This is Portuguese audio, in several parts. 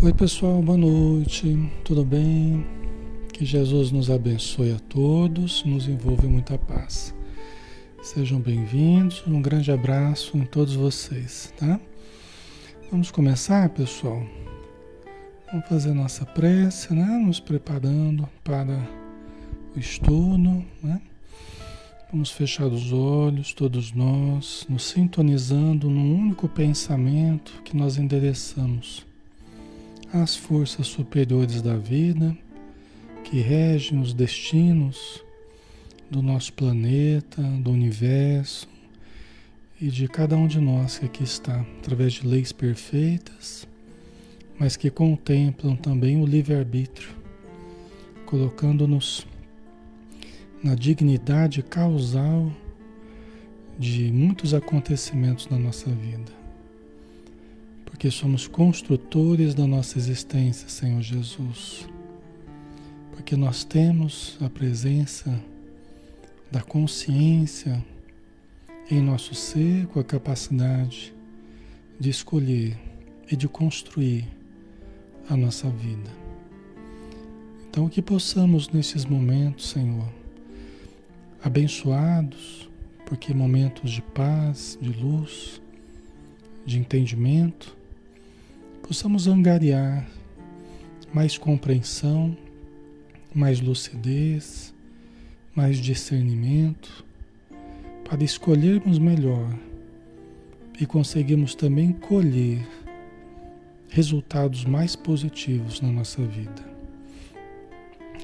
Oi, pessoal, boa noite, tudo bem? Que Jesus nos abençoe a todos, nos envolve muita paz. Sejam bem-vindos, um grande abraço em todos vocês, tá? Vamos começar, pessoal? Vamos fazer nossa prece, né? Nos preparando para o estudo, né? Vamos fechar os olhos, todos nós, nos sintonizando num único pensamento que nós endereçamos às forças superiores da vida que regem os destinos do nosso planeta, do universo e de cada um de nós que aqui está, através de leis perfeitas, mas que contemplam também o livre-arbítrio, colocando-nos na dignidade causal de muitos acontecimentos na nossa vida porque somos construtores da nossa existência, Senhor Jesus. Porque nós temos a presença da consciência em nosso ser com a capacidade de escolher e de construir a nossa vida. Então, que possamos nesses momentos, Senhor, abençoados, porque momentos de paz, de luz, de entendimento, possamos angariar mais compreensão, mais lucidez, mais discernimento, para escolhermos melhor e conseguirmos também colher resultados mais positivos na nossa vida.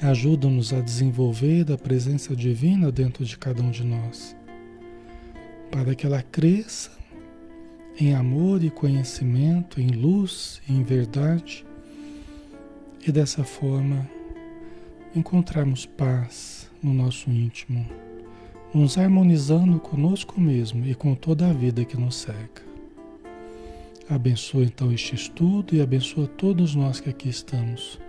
Ajuda-nos a desenvolver a presença divina dentro de cada um de nós, para que ela cresça em amor e conhecimento, em luz e em verdade, e dessa forma encontrarmos paz no nosso íntimo, nos harmonizando conosco mesmo e com toda a vida que nos cerca. Abençoa então este estudo e abençoa todos nós que aqui estamos,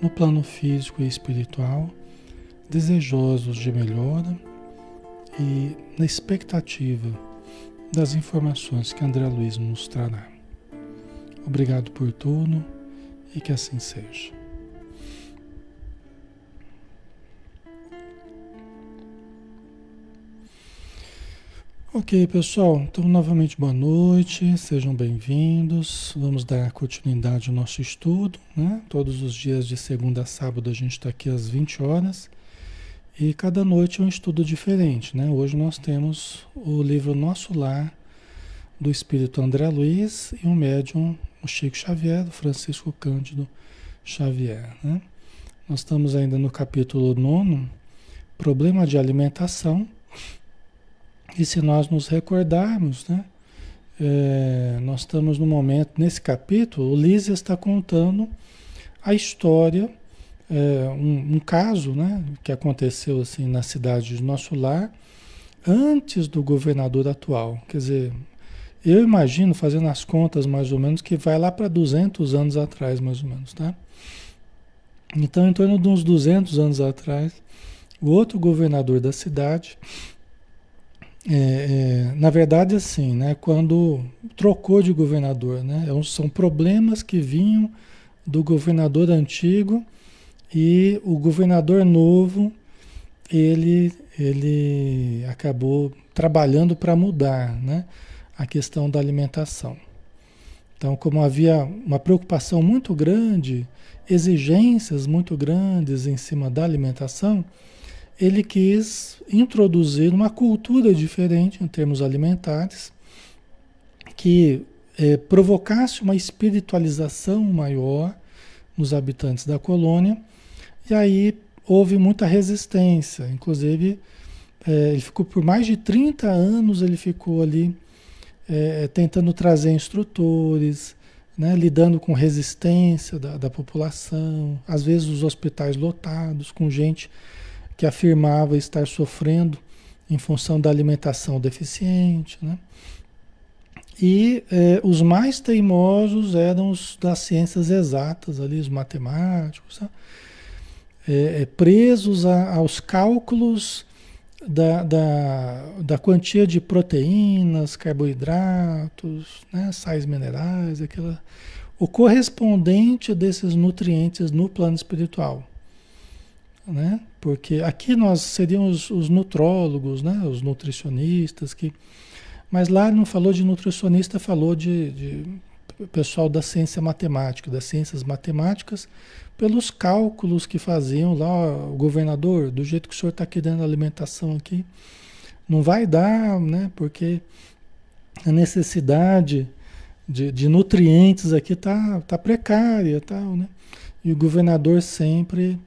no plano físico e espiritual, desejosos de melhora e na expectativa das informações que André Luiz nos trará. Obrigado por tudo e que assim seja. Ok, pessoal. Então, novamente, boa noite, sejam bem-vindos. Vamos dar continuidade ao nosso estudo, né? Todos os dias de segunda a sábado a gente está aqui às 20 horas. E cada noite é um estudo diferente, né? Hoje nós temos o livro Nosso Lar, do Espírito André Luiz, e o médium, o Chico Xavier, do Francisco Cândido Xavier, né? Nós estamos ainda no capítulo 9, Problema de Alimentação. E se nós nos recordarmos, né? É, nós estamos no momento, nesse capítulo, o Lísia está contando a história é, um, um, caso né, que aconteceu assim na cidade de Nosso Lar antes do governador atual. Quer dizer, eu imagino, fazendo as contas mais ou menos, que vai lá para 200 anos atrás, mais ou menos, tá? Então, em torno de uns 200 anos atrás, o outro governador da cidade, é, é, na verdade, assim, né, quando trocou de governador, né, é são problemas que vinham do governador antigo e o governador novo, ele, ele acabou trabalhando para mudar né, a questão da alimentação. Então, como havia uma preocupação muito grande, exigências muito grandes em cima da alimentação, ele quis introduzir uma cultura diferente em termos alimentares, que eh, provocasse uma espiritualização maior nos habitantes da colônia e aí houve muita resistência, inclusive é, ele ficou por mais de 30 anos, ele ficou ali é, tentando trazer instrutores, né, lidando com resistência da, da população, às vezes os hospitais lotados, com gente que afirmava estar sofrendo em função da alimentação deficiente. Né? E é, os mais teimosos eram os das ciências exatas, ali, os matemáticos. Né? É, é, presos a, aos cálculos da, da, da, quantia de proteínas, carboidratos, né, sais minerais, aquela, o correspondente desses nutrientes no plano espiritual. Né? Porque aqui nós seríamos os, os nutrólogos, né? os nutricionistas, que... mas lá não falou de nutricionista, falou de, de pessoal da ciência matemática, das ciências matemáticas, pelos cálculos que faziam lá, o governador, do jeito que o senhor está querendo alimentação aqui, não vai dar, né? Porque a necessidade de, de nutrientes aqui tá, tá precária, tal, né? E o governador sempre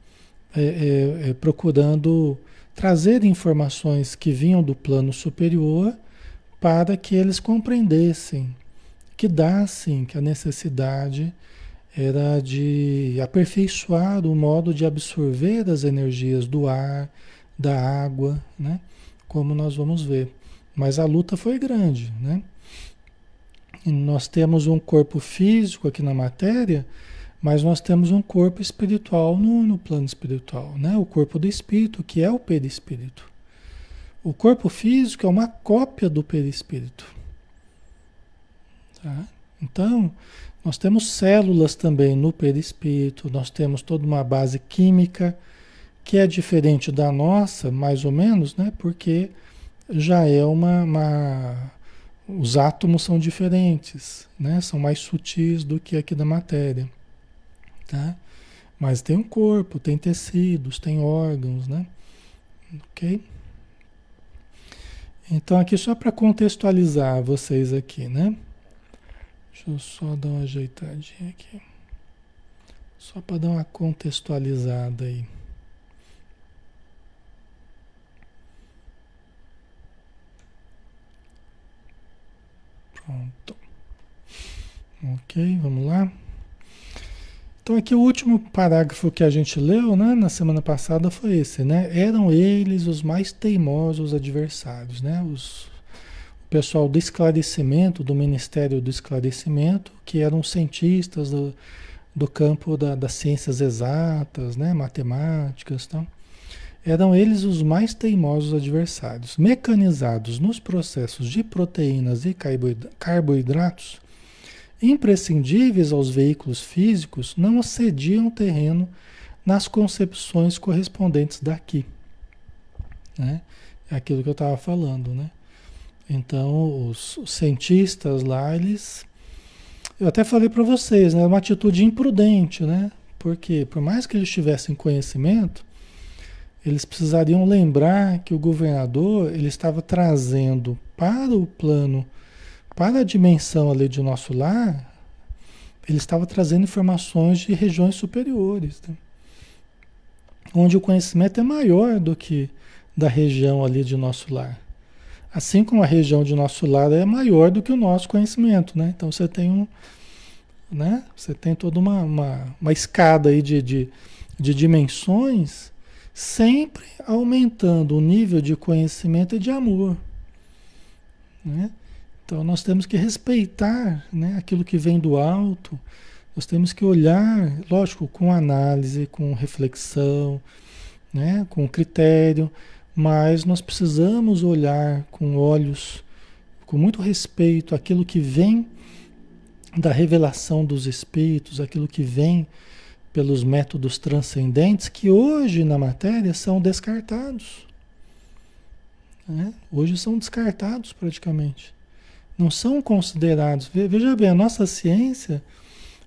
é, é, é, procurando trazer informações que vinham do plano superior para que eles compreendessem que dá sim que a necessidade era de aperfeiçoar o modo de absorver as energias do ar, da água, né? Como nós vamos ver. Mas a luta foi grande, né? E nós temos um corpo físico aqui na matéria, mas nós temos um corpo espiritual no, no plano espiritual, né? O corpo do espírito, que é o perispírito. O corpo físico é uma cópia do perispírito. Tá? Então, nós temos células também no perispírito, nós temos toda uma base química que é diferente da nossa, mais ou menos, né? Porque já é uma, uma os átomos são diferentes, né? São mais sutis do que aqui da matéria, tá? Mas tem um corpo, tem tecidos, tem órgãos, né? Ok? Então aqui só para contextualizar vocês aqui, né? Deixa eu só dar uma ajeitadinha aqui. Só para dar uma contextualizada aí. Pronto. Ok, vamos lá. Então aqui o último parágrafo que a gente leu, né, na semana passada foi esse, né? Eram eles os mais teimosos adversários, né? Os pessoal do esclarecimento, do Ministério do Esclarecimento, que eram cientistas do, do campo da, das ciências exatas, né, matemáticas, então, eram eles os mais teimosos adversários. Mecanizados nos processos de proteínas e carboidratos, imprescindíveis aos veículos físicos, não cediam terreno nas concepções correspondentes daqui. Né? É aquilo que eu estava falando, né? Então, os, cientistas lá, eles. Eu até falei para vocês, né? Uma atitude imprudente, né? Porque, por mais que eles tivessem conhecimento, eles precisariam lembrar que o governador ele estava trazendo para o plano, para a dimensão ali de nosso lar, ele estava trazendo informações de regiões superiores, né? onde o conhecimento é maior do que da região ali de nosso lar. Assim como a região de nosso lado é maior do que o nosso conhecimento, né? Então você tem um, né? Você tem toda uma, uma, uma escada aí de, de, de dimensões, sempre aumentando o nível de conhecimento e de amor, né? Então nós temos que respeitar, né? Aquilo que vem do alto. Nós temos que olhar, lógico, com análise, com reflexão, né? Com critério mas nós precisamos olhar com olhos, com muito respeito, aquilo que vem da revelação dos espíritos, aquilo que vem pelos métodos transcendentes, que hoje na matéria são descartados. Né? Hoje são descartados praticamente. Não são considerados. Veja bem, a nossa ciência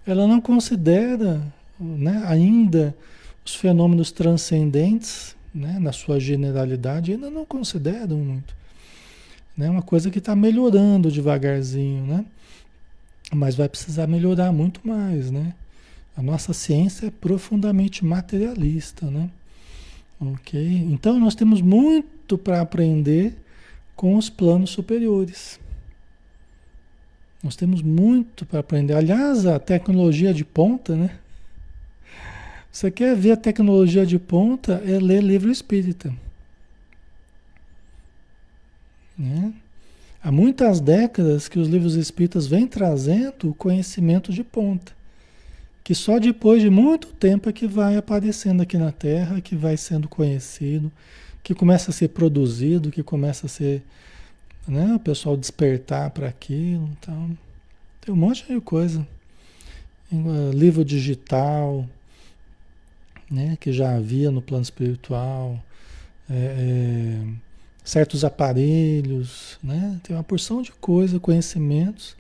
ela não considera né, ainda os fenômenos transcendentes né, na sua generalidade, ainda não consideram muito. É né, uma coisa que está melhorando devagarzinho, né? Mas vai precisar melhorar muito mais, né? A nossa ciência é profundamente materialista, né? Ok? Então nós temos muito para aprender com os planos superiores. Nós temos muito para aprender. Aliás, a tecnologia de ponta, né? Você quer ver a tecnologia de ponta? É ler livro espírita. Né? Há muitas décadas que os livros espíritas vêm trazendo o conhecimento de ponta. Que só depois de muito tempo é que vai aparecendo aqui na Terra, que vai sendo conhecido, que começa a ser produzido, que começa a ser. Né, o pessoal despertar para aquilo. Então, tem um monte de coisa. livro digital, né, que já havia no plano espiritual, é, é, certos aparelhos, né, tem uma porção de coisa, conhecimentos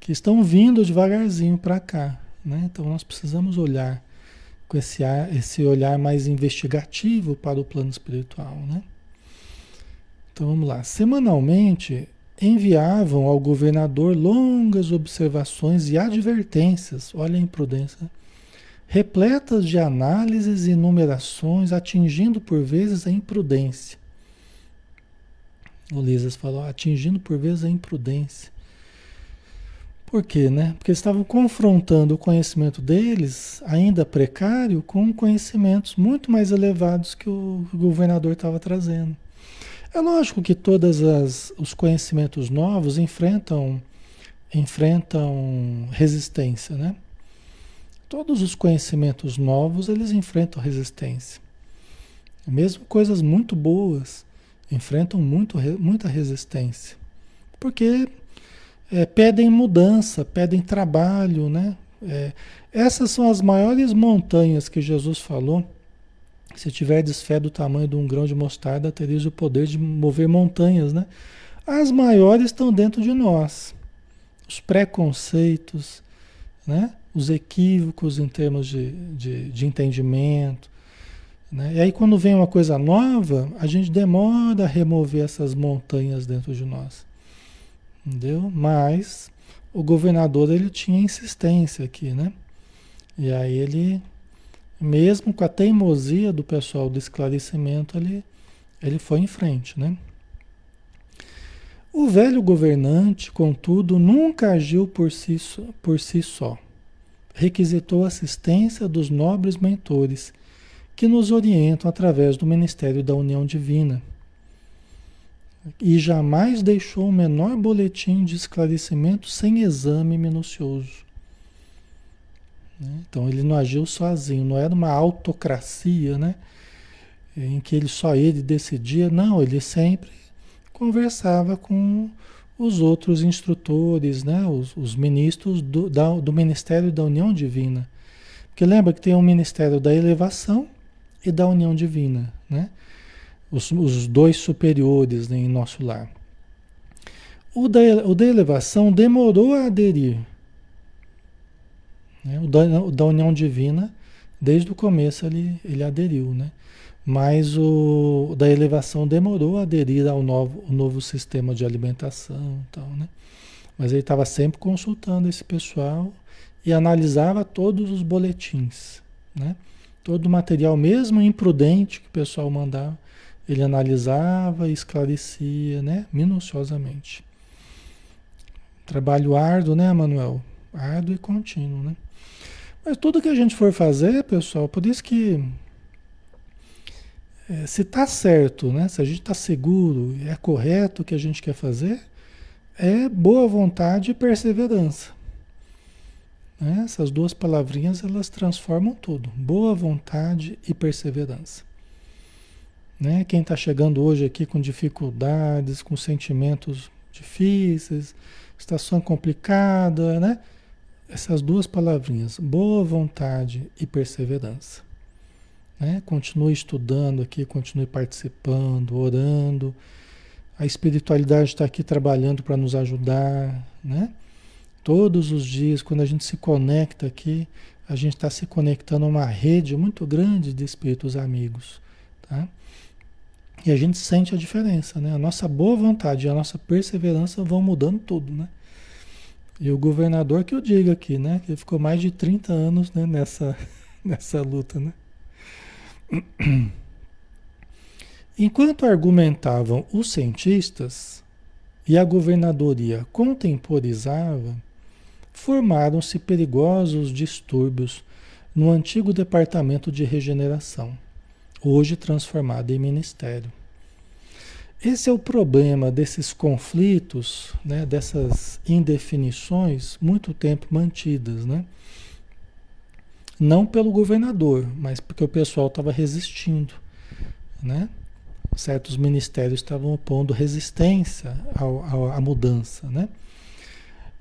que estão vindo devagarzinho para cá. Né? Então nós precisamos olhar com esse, esse olhar mais investigativo para o plano espiritual. Né? Então vamos lá. Semanalmente enviavam ao governador longas observações e advertências, olha a imprudência, repletas de análises e numerações, atingindo por vezes a imprudência. O Lisas falou, atingindo por vezes a imprudência. Por quê, né? Porque estavam confrontando o conhecimento deles, ainda precário, com conhecimentos muito mais elevados que o governador estava trazendo. É lógico que todos os conhecimentos novos enfrentam, enfrentam resistência, né? Todos os conhecimentos novos, eles enfrentam resistência. Mesmo coisas muito boas enfrentam muito, muita resistência. Porque é, pedem mudança, pedem trabalho, né? É, essas são as maiores montanhas que Jesus falou. Se tiverdes fé do tamanho de um grão de mostarda, tereis o poder de mover montanhas, né? As maiores estão dentro de nós. Os preconceitos, né? Os equívocos em termos de, de, de entendimento. Né? E aí, quando vem uma coisa nova, a gente demora a remover essas montanhas dentro de nós. Entendeu? Mas o governador ele tinha insistência aqui, né? E aí ele, mesmo com a teimosia do pessoal do esclarecimento, ele, ele foi em frente, né? O velho governante, contudo, nunca agiu por si, por si só. Requisitou assistência dos nobres mentores que nos orientam através do ministério da união divina e jamais deixou o menor boletim de esclarecimento sem exame minucioso. Né? Então ele não agiu sozinho, não era uma autocracia, né? Em que ele só ele decidia, não, ele sempre conversava com os outros instrutores, né? os, os ministros do, da, do Ministério da União Divina. Porque lembra que tem o Ministério da Elevação e da União Divina, né? os, os dois superiores né, em nosso lar. O da, o da elevação demorou a aderir. Né? O, da, o da união divina, desde o começo ele, ele aderiu, né? Mas o da elevação demorou a aderir ao novo, novo sistema de alimentação tal, né? Mas ele estava sempre consultando esse pessoal e analisava todos os boletins, né? Todo o material, mesmo imprudente que o pessoal mandava, ele analisava e esclarecia, né, minuciosamente. Trabalho árduo, né, Manuel? Árduo e contínuo, né? Mas tudo que a gente for fazer, pessoal, por isso que é, se está certo, né? Se a gente está seguro, é correto o que a gente quer fazer, é boa vontade e perseverança. Né? Essas duas palavrinhas elas transformam tudo. Boa vontade e perseverança. Né? Quem está chegando hoje aqui com dificuldades, com sentimentos difíceis, situação complicada, né? Essas duas palavrinhas, boa vontade e perseverança. Né? Continue estudando aqui, continue participando, orando. A espiritualidade está aqui trabalhando para nos ajudar, né? Todos os dias, quando a gente se conecta aqui, a gente está se conectando a uma rede muito grande de espíritos amigos, tá? E a gente sente a diferença, né? A nossa boa vontade e a nossa perseverança vão mudando tudo, né? E o governador que eu digo aqui, né? Que ficou mais de 30 anos né? nessa, nessa luta, né? Enquanto argumentavam os cientistas e a governadoria contemporizava, formaram-se perigosos distúrbios no antigo departamento de regeneração hoje transformada em ministério. Esse é o problema desses conflitos, né, dessas indefinições, muito tempo mantidas, né? Não pelo governador, mas porque o pessoal estava resistindo, né? Certos ministérios estavam opondo resistência ao, à mudança, né?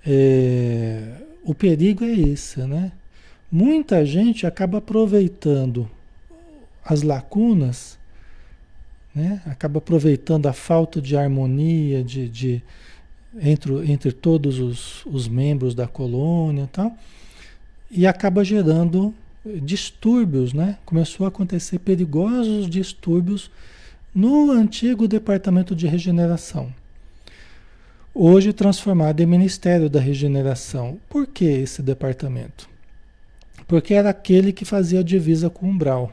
É, o perigo é esse, né? Muita gente acaba aproveitando as lacunas, né? acaba aproveitando a falta de harmonia de, de entre, entre todos os, os membros da colônia e tal, e acaba gerando distúrbios, né? Começou a acontecer perigosos distúrbios no antigo departamento de regeneração. Hoje transformado em Ministério da Regeneração. Por que esse departamento? Porque era aquele que fazia divisa com o umbral.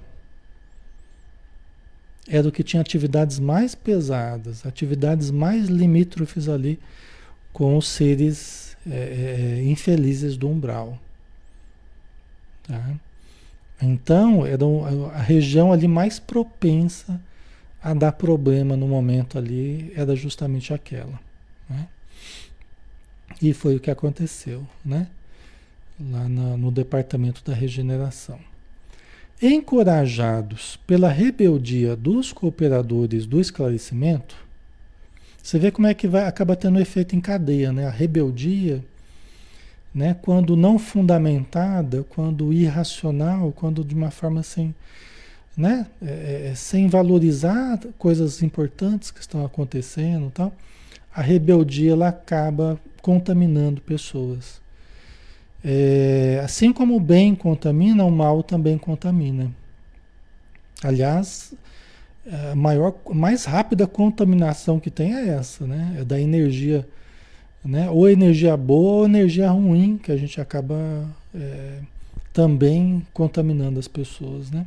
Era o que tinha atividades mais pesadas, atividades mais limítrofes ali com os seres é, é, infelizes do umbral. Tá? Então, era a região ali mais propensa a dar problema no momento ali, era justamente aquela. Né? E foi o que aconteceu, né? Lá na, no departamento da regeneração. Encorajados pela rebeldia dos cooperadores do esclarecimento, você vê como é que vai, acaba tendo efeito em cadeia, né? A rebeldia né? Quando não fundamentada, quando irracional, quando de uma forma sem, né? É, é, é, sem valorizar coisas importantes que estão acontecendo, tal, a rebeldia ela acaba contaminando pessoas. É, assim como o bem contamina, o mal também contamina. Aliás, a maior, mais rápida contaminação que tem é essa, né? É da energia né? Ou energia boa ou energia ruim, que a gente acaba é, também contaminando as pessoas, né?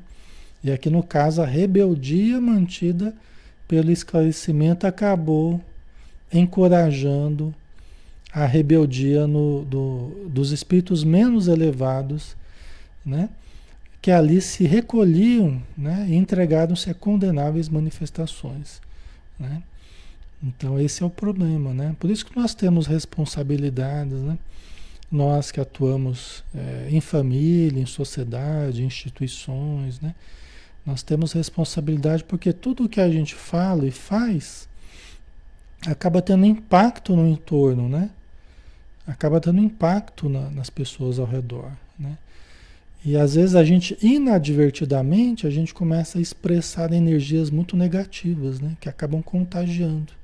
E aqui no caso a rebeldia mantida pelo esclarecimento acabou encorajando a rebeldia no, do, dos espíritos menos elevados, né? que ali se recolhiam né? e entregaram-se a condenáveis manifestações. Né? Então esse é o problema, né? Por isso que nós temos responsabilidades, né? Nós que atuamos é, em família, em sociedade, em instituições, né? Nós temos responsabilidade porque tudo que a gente fala e faz acaba tendo impacto no entorno, né? Acaba tendo impacto na, nas pessoas ao redor, né? E às vezes a gente, inadvertidamente, a gente começa a expressar energias muito negativas, né? Que acabam contagiando.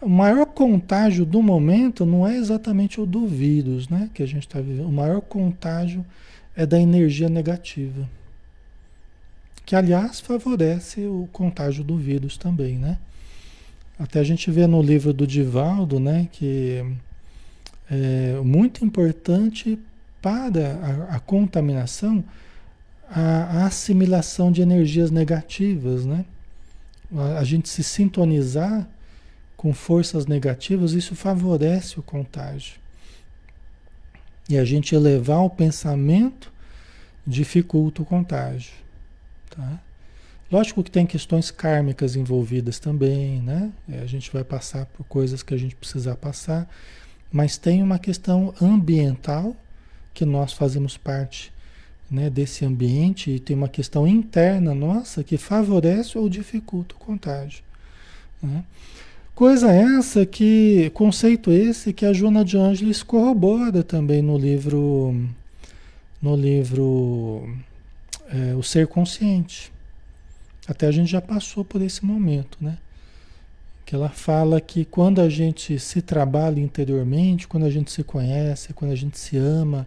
O maior contágio do momento não é exatamente o do vírus, né? Que a gente está vivendo. O maior contágio é da energia negativa. Que, aliás, favorece o contágio do vírus também, né? Até a gente vê no livro do Divaldo, né? Que é muito importante para a, a contaminação a, a assimilação de energias negativas, né? A, a gente se sintonizar com forças negativas, isso favorece o contágio. E a gente elevar o pensamento dificulta o contágio. Tá? Lógico que tem questões kármicas envolvidas também, né? É, a gente vai passar por coisas que a gente precisa passar, mas tem uma questão ambiental que nós fazemos parte né, desse ambiente e tem uma questão interna nossa que favorece ou dificulta o contágio. Né? Coisa essa que, conceito esse que a Joana de Ângeles corrobora também no livro, no livro é, O Ser Consciente. Até a gente já passou por esse momento, né? Que ela fala que quando a gente se trabalha interiormente, quando a gente se conhece, quando a gente se ama,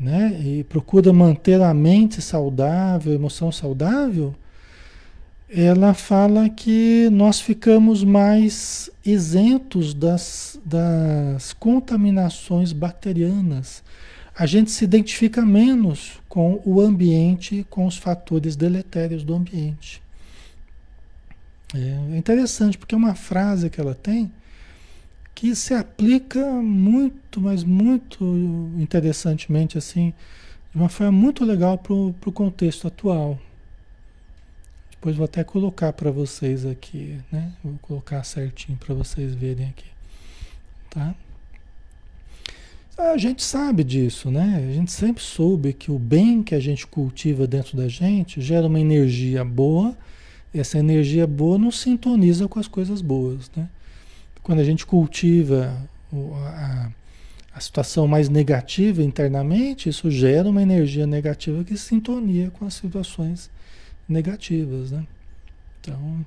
né? E procura manter a mente saudável, a emoção saudável, ela fala que nós ficamos mais isentos das, das contaminações bacterianas. A gente se identifica menos com o ambiente, com os fatores deletérios do ambiente. É interessante, porque é uma frase que ela tem que se aplica muito, mas muito interessantemente, assim, de uma forma muito legal para o contexto atual. Depois vou até colocar para vocês aqui, né? Vou colocar certinho para vocês verem aqui, tá? A gente sabe disso, né? A gente sempre soube que o bem que a gente cultiva dentro da gente gera uma energia boa. Essa energia boa nos sintoniza com as coisas boas, né? Quando a gente cultiva a, a situação mais negativa internamente, isso gera uma energia negativa que sintonia com as situações negativas, né? Então,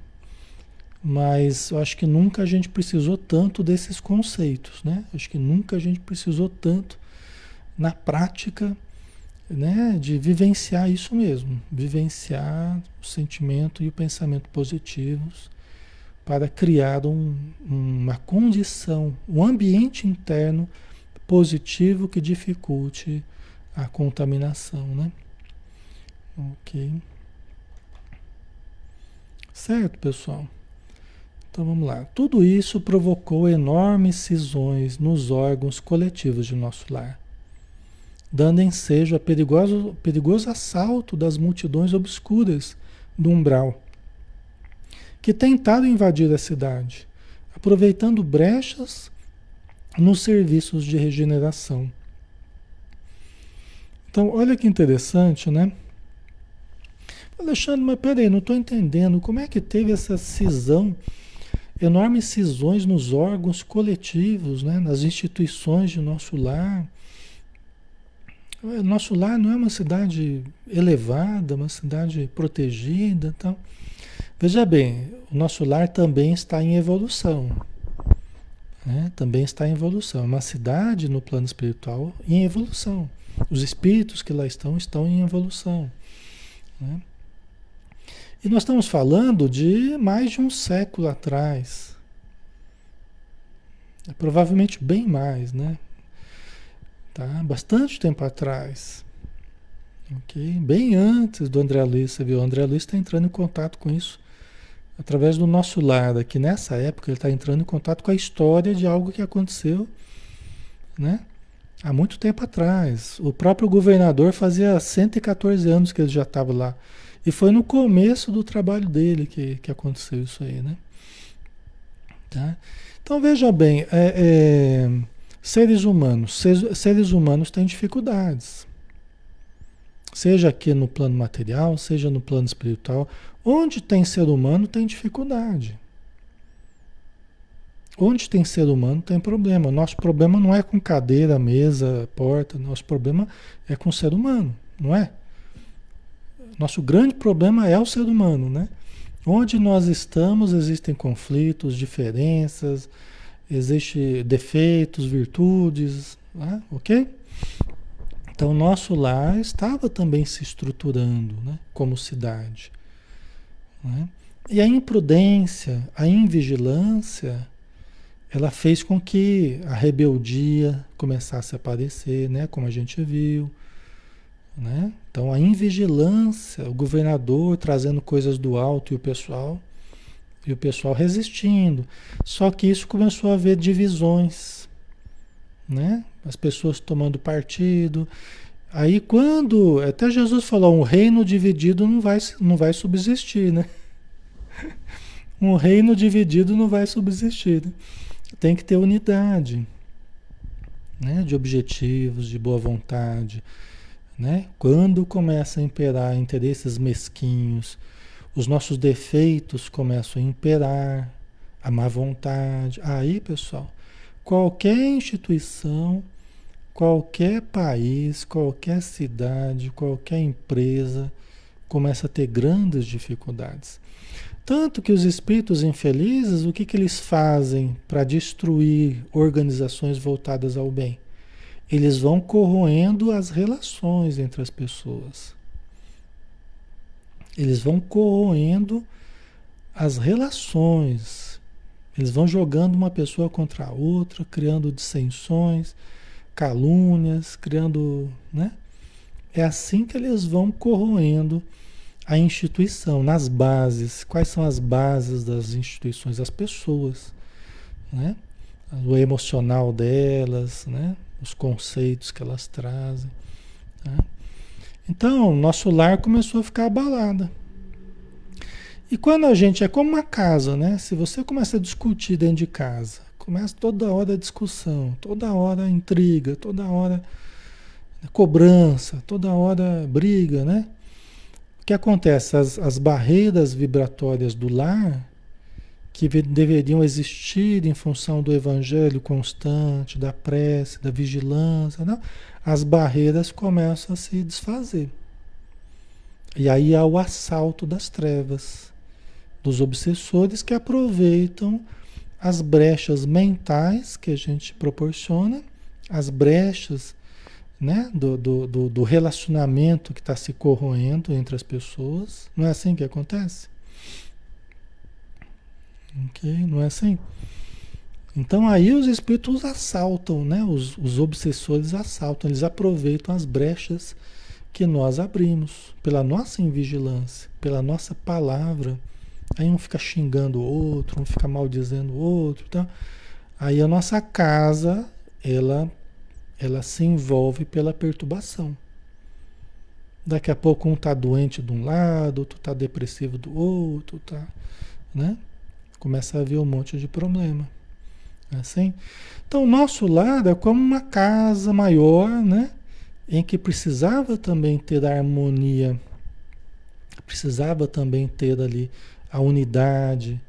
mas eu acho que nunca a gente precisou tanto desses conceitos, né? Acho que nunca a gente precisou tanto na prática, né, de vivenciar isso mesmo, vivenciar o sentimento e o pensamento positivos para criar um, uma condição, um ambiente interno positivo que dificulte a contaminação, né? Ok. Certo, pessoal? Então vamos lá. Tudo isso provocou enormes cisões nos órgãos coletivos de nosso lar, dando ensejo a perigoso, perigoso assalto das multidões obscuras do umbral, que tentaram invadir a cidade, aproveitando brechas nos serviços de regeneração. Então, olha que interessante, né? Alexandre, mas peraí, não estou entendendo como é que teve essa cisão, enormes cisões nos órgãos coletivos, né? nas instituições de nosso lar. Nosso lar não é uma cidade elevada, uma cidade protegida. Então. Veja bem, o nosso lar também está em evolução. Né? Também está em evolução. É uma cidade no plano espiritual em evolução. Os espíritos que lá estão estão em evolução. Né? E nós estamos falando de mais de um século atrás. É provavelmente bem mais, né? Tá? Bastante tempo atrás. Ok? Bem antes do André Luiz, você viu? O André Luiz está entrando em contato com isso através do nosso lar aqui. Nessa época, ele está entrando em contato com a história de algo que aconteceu, né? Há muito tempo atrás. O próprio governador fazia 114 anos que ele já estava lá. E foi no começo do trabalho dele que, que aconteceu isso aí, né? Tá? Então veja bem, é, é, seres humanos, seres, seres humanos têm dificuldades. Seja aqui no plano material, seja no plano espiritual. Onde tem ser humano tem dificuldade. Onde tem ser humano tem problema. Nosso problema não é com cadeira, mesa, porta. Nosso problema é com ser humano, não é? Nosso grande problema é o ser humano, né? Onde nós estamos existem conflitos, diferenças, existem defeitos, virtudes, né? ok? Então, nosso lar estava também se estruturando né? como cidade. Né? E a imprudência, a invigilância, ela fez com que a rebeldia começasse a aparecer, né? como a gente viu né? Então a invigilância, o governador trazendo coisas do alto e o pessoal e o pessoal resistindo. Só que isso começou a haver divisões, né? As pessoas tomando partido. Aí quando até Jesus falou, um reino dividido não vai não vai subsistir, né? Um reino dividido não vai subsistir. Né? Tem que ter unidade, né? De objetivos, de boa vontade né? Quando começa a imperar interesses mesquinhos, os nossos defeitos começam a imperar, a má vontade. Aí, pessoal, qualquer instituição, qualquer país, qualquer cidade, qualquer empresa começa a ter grandes dificuldades. Tanto que os espíritos infelizes, o que, que eles fazem para destruir organizações voltadas ao bem? Eles vão corroendo as relações entre as pessoas. Eles vão corroendo as relações. Eles vão jogando uma pessoa contra a outra, criando dissensões, calúnias, criando, né? É assim que eles vão corroendo a instituição, nas bases. Quais são as bases das instituições? As pessoas, né? O emocional delas, né? Os conceitos que elas trazem. Tá? Então, nosso lar começou a ficar abalado. E quando a gente é como uma casa, né? Se você começa a discutir dentro de casa, começa toda hora a discussão, toda hora intriga, toda hora cobrança, toda hora briga, né? O que acontece? As, as barreiras vibratórias do lar, que deveriam existir em função do evangelho constante, da prece, da vigilância, não? as barreiras começam a se desfazer. E aí há o assalto das trevas, dos obsessores que aproveitam as brechas mentais que a gente proporciona, as brechas né, do, do, do relacionamento que está se corroendo entre as pessoas. Não é assim que acontece? Ok? Não é assim? Então aí os espíritos assaltam, né? Os, os obsessores assaltam, eles aproveitam as brechas que nós abrimos pela nossa invigilância, pela nossa palavra. Aí um fica xingando o outro, um fica maldizendo o outro, tá? Aí a nossa casa, ela ela se envolve pela perturbação. Daqui a pouco um tá doente de um lado, outro tá depressivo do outro, tá, né? Começa a haver um monte de problema. Assim? Então, o nosso lar é como uma casa maior, né? Em que precisava também ter a harmonia, precisava também ter ali a unidade,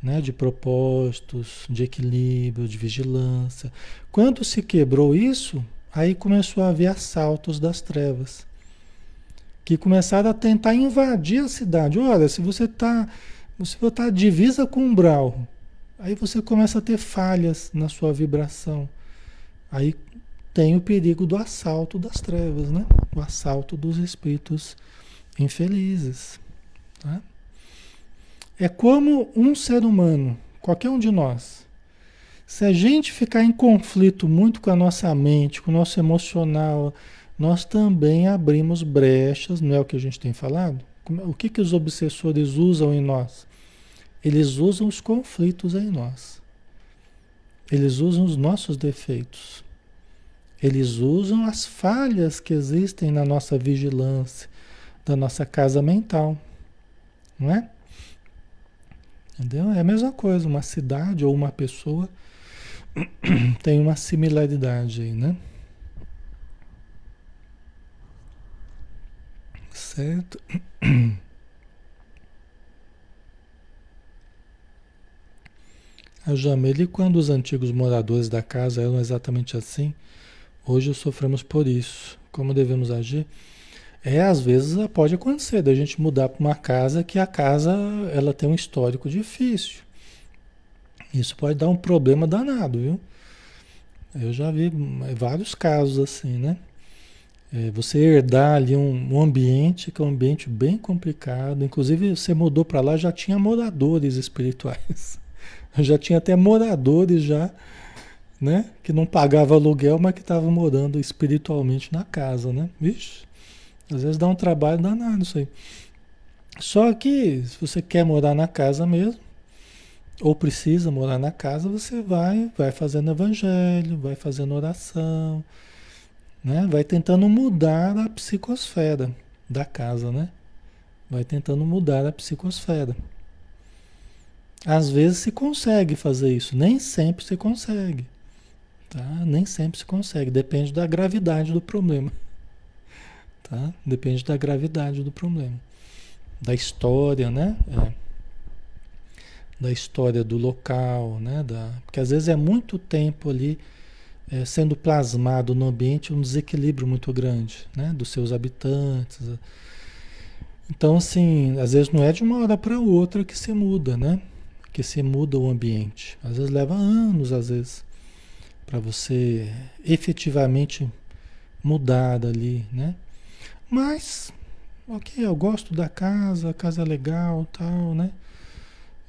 né? De propósitos, de equilíbrio, de vigilância. Quando se quebrou isso, aí começou a haver assaltos das trevas, que começaram a tentar invadir a cidade. Olha, se você está você está divisa com um brau, aí você começa a ter falhas na sua vibração. Aí tem o perigo do assalto das trevas, né? O assalto dos espíritos infelizes. Tá? É como um ser humano, qualquer um de nós. Se a gente ficar em conflito muito com a nossa mente, com o nosso emocional, nós também abrimos brechas, não é o que a gente tem falado? O que, que os obsessores usam em nós? Eles usam os conflitos em nós. Eles usam os nossos defeitos. Eles usam as falhas que existem na nossa vigilância, da nossa casa mental. Não é? Entendeu? É a mesma coisa, uma cidade ou uma pessoa tem uma similaridade aí, né? Certo? A Jamile, quando os antigos moradores da casa eram exatamente assim, hoje sofremos por isso. Como devemos agir? É, às vezes pode acontecer da gente mudar para uma casa que a casa ela tem um histórico difícil. Isso pode dar um problema danado, viu? Eu já vi vários casos assim, né? É, você herdar ali um, um, ambiente que é um ambiente bem complicado. Inclusive, você mudou para lá, já tinha moradores espirituais. Já tinha até moradores já, né? Que não pagava aluguel, mas que estavam morando espiritualmente na casa, né? Vixe, às vezes dá um trabalho danado isso aí. Só que se você quer morar na casa mesmo, ou precisa morar na casa, você vai, vai fazendo evangelho, vai fazendo oração, né? Vai tentando mudar a psicosfera da casa, né? Vai tentando mudar a psicosfera. Às vezes se consegue fazer isso, nem sempre se consegue. Tá? Nem sempre se consegue, depende da gravidade do problema. Tá? Depende da gravidade do problema. Da história, né? É. Da história do local, né? Da... Porque às vezes é muito tempo ali é, sendo plasmado no ambiente um desequilíbrio muito grande, né? Dos seus habitantes. Então, assim, às vezes não é de uma hora para outra que se muda, né? Que se muda o ambiente. Às vezes leva anos, às vezes, para você efetivamente mudar dali, né? Mas, ok, eu gosto da casa, a casa é legal, tal, né?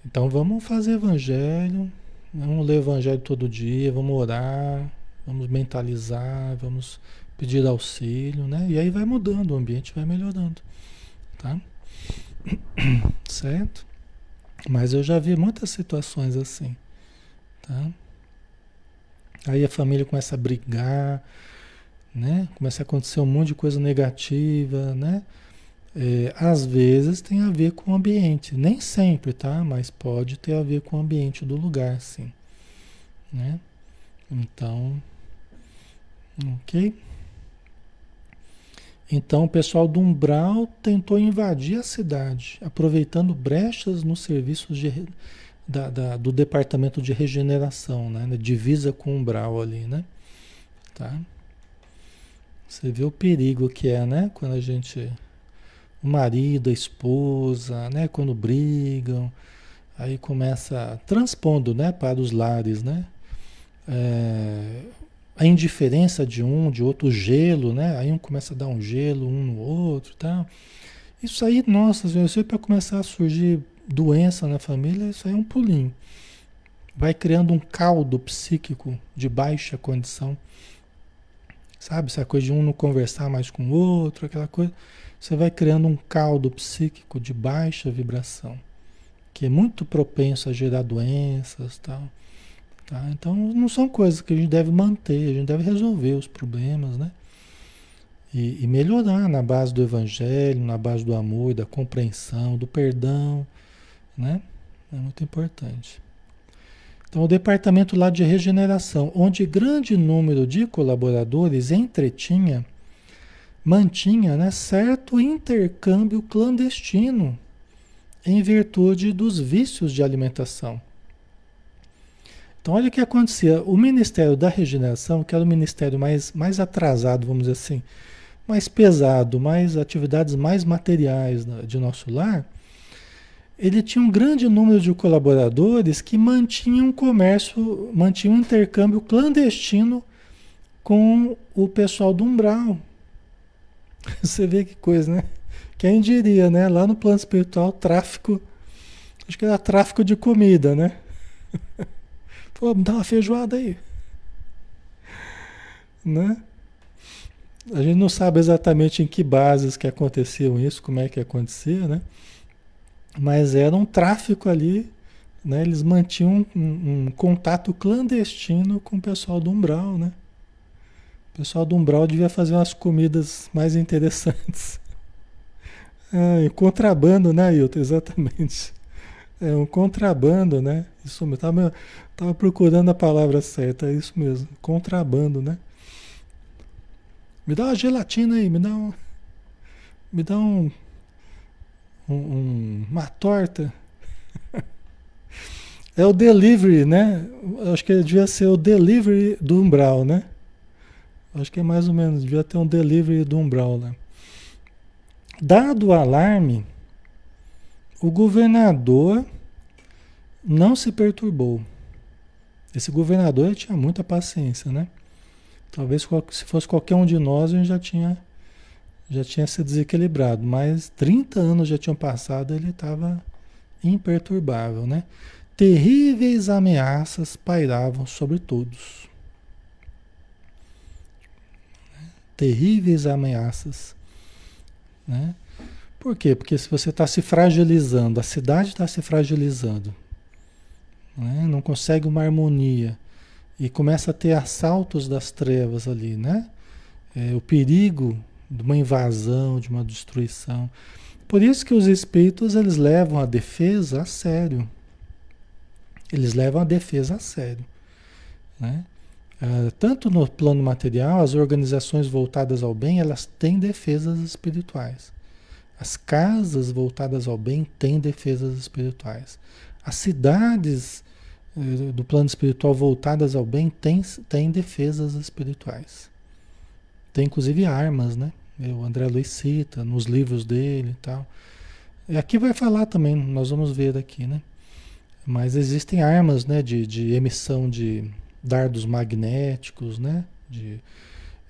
Então vamos fazer evangelho, vamos ler evangelho todo dia, vamos orar, vamos mentalizar, vamos pedir auxílio, né? E aí vai mudando, o ambiente vai melhorando, tá? Certo? Mas eu já vi muitas situações assim, tá? Aí a família começa a brigar, né? Começa a acontecer um monte de coisa negativa, né? É, às vezes tem a ver com o ambiente, nem sempre, tá? Mas pode ter a ver com o ambiente do lugar, sim, né? Então, ok? Então o pessoal do Umbral tentou invadir a cidade, aproveitando brechas nos serviços de, da, da, do departamento de regeneração, né? Divisa com umbral ali, né? Tá? Você vê o perigo que é, né? Quando a gente. O marido, a esposa, né? Quando brigam, aí começa transpondo, né? Para os lares, né? É, a indiferença de um, de outro, o gelo, né? Aí um começa a dar um gelo um no outro, tá? Isso aí, nossa, aí para começar a surgir doença na família, isso aí é um pulinho. Vai criando um caldo psíquico de baixa condição. Sabe? Essa coisa de um não conversar mais com o outro, aquela coisa. Você vai criando um caldo psíquico de baixa vibração, que é muito propenso a gerar doenças tal. Tá? Então não são coisas que a gente deve manter, a gente deve resolver os problemas, né? E, e melhorar na base do evangelho, na base do amor, da compreensão, do perdão, né? É muito importante. Então, o departamento lá de regeneração, onde grande número de colaboradores entretinha, mantinha né, certo intercâmbio clandestino em virtude dos vícios de alimentação. Então, olha o que acontecia. O Ministério da Regeneração, que era o ministério mais, mais atrasado, vamos dizer assim, mais pesado, mais atividades mais materiais de nosso lar, ele tinha um grande número de colaboradores que mantinham comércio, mantinham intercâmbio clandestino com o pessoal do umbral. Você vê que coisa, né? Quem diria, né? Lá no plano espiritual, tráfico, acho que era tráfico de comida, né? Pô, me dá uma feijoada aí. Né? A gente não sabe exatamente em que bases que aconteciam isso, como é que acontecia, né? Mas era um tráfico ali, né? Eles mantinham um, um contato clandestino com o pessoal do Umbral, né? O pessoal do Umbral devia fazer umas comidas mais interessantes. Ah, contrabando, né, Ailton? Exatamente. É um contrabando, né? Isso mesmo. Tava, tava procurando a palavra certa, é isso mesmo. Contrabando, né? Me dá uma gelatina aí, me dá um. Me dá um um, um, uma torta. É o delivery, né? Acho que devia ser o delivery do umbral, né? Acho que é mais ou menos, devia ter um delivery do umbral lá. Né? Dado o alarme, o governador não se perturbou. Esse governador tinha muita paciência, né? Talvez se fosse qualquer um de nós, a gente já tinha já tinha se desequilibrado, mas 30 anos já tinham passado, ele estava imperturbável, né? Terríveis ameaças pairavam sobre todos. Terríveis ameaças, né? Por quê? Porque se você está se fragilizando, a cidade está se fragilizando, né? não consegue uma harmonia e começa a ter assaltos das trevas ali, né? É, o perigo de uma invasão, de uma destruição. Por isso que os espíritos eles levam a defesa a sério. Eles levam a defesa a sério. Né? Uh, tanto no plano material, as organizações voltadas ao bem, elas têm defesas espirituais. As casas voltadas ao bem têm defesas espirituais. As cidades uh, do plano espiritual voltadas ao bem têm, defesas espirituais. Tem inclusive armas, né? O André Luiz cita nos livros dele e tal. E aqui vai falar também, nós vamos ver aqui, né? Mas existem armas, né, de, de emissão de dardos magnéticos, né? De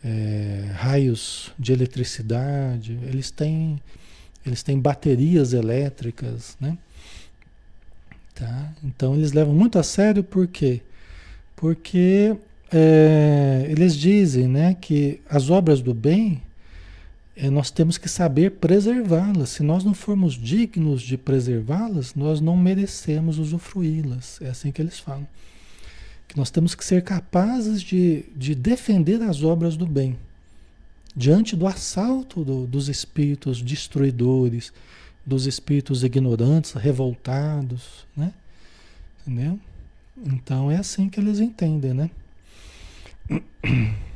é, raios de eletricidade. Eles têm, eles têm baterias elétricas, né? Tá? Então eles levam muito a sério por quê? Porque é, eles dizem, né, que as obras do bem é, nós temos que saber preservá-las. Se nós não formos dignos de preservá-las, nós não merecemos usufruí-las. É assim que eles falam. Que nós temos que ser capazes de, de defender as obras do bem diante do assalto do, dos espíritos destruidores, dos espíritos ignorantes, revoltados, né? Entendeu? Então é assim que eles entendem, né?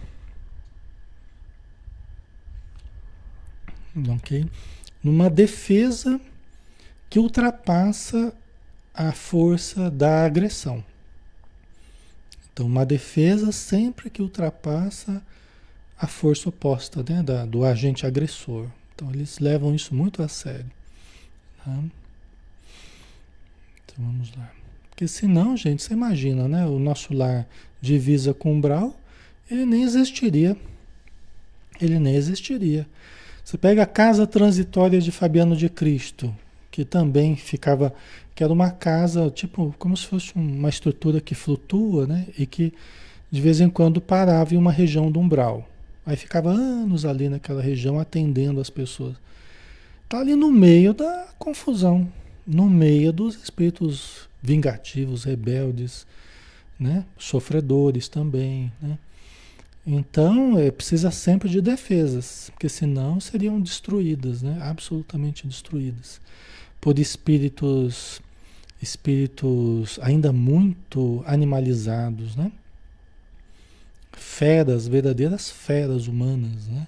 ok? Numa defesa que ultrapassa a força da agressão. Então, uma defesa sempre que ultrapassa a força oposta né, da, do agente agressor. Então, eles levam isso muito a sério. Tá? Então, vamos lá. Porque senão, gente, você imagina, né? O nosso lar divisa com umbral, ele nem existiria. Ele nem existiria. Você pega a casa transitória de Fabiano de Cristo, que também ficava, que era uma casa, tipo, como se fosse uma estrutura que flutua, né? E que de vez em quando parava em uma região do umbral. Aí ficava anos ali naquela região atendendo as pessoas. Está ali no meio da confusão, no meio dos espíritos vingativos, rebeldes, né? sofredores também. Né? Então, é, precisa sempre de defesas, porque senão seriam destruídas, né? absolutamente destruídas, por espíritos, espíritos ainda muito animalizados, né? feras, verdadeiras feras humanas. Né?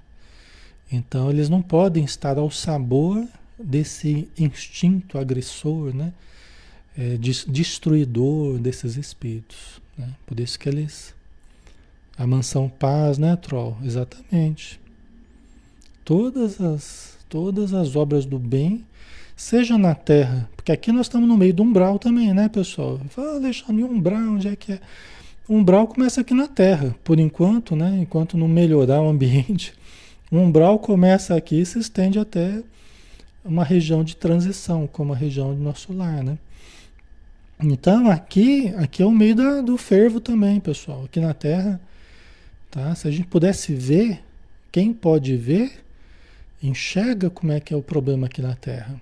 Então, eles não podem estar ao sabor desse instinto agressor, né? É, destruidor desses espíritos. Né? Por isso que eles. A mansão paz, né, Troll? Exatamente. Todas as, todas as obras do bem, seja na terra, porque aqui nós estamos no meio do umbral também, né, pessoal? Fala, ah, Alexandre, umbral, onde é que é? Umbral começa aqui na terra, por enquanto, né? Enquanto não melhorar o ambiente. O umbral começa aqui e se estende até uma região de transição, como a região do nosso lar, né? Então aqui, aqui é o meio da, do fervo também, pessoal. Aqui na Terra, tá? Se a gente pudesse ver, quem pode ver, enxerga como é que é o problema aqui na Terra.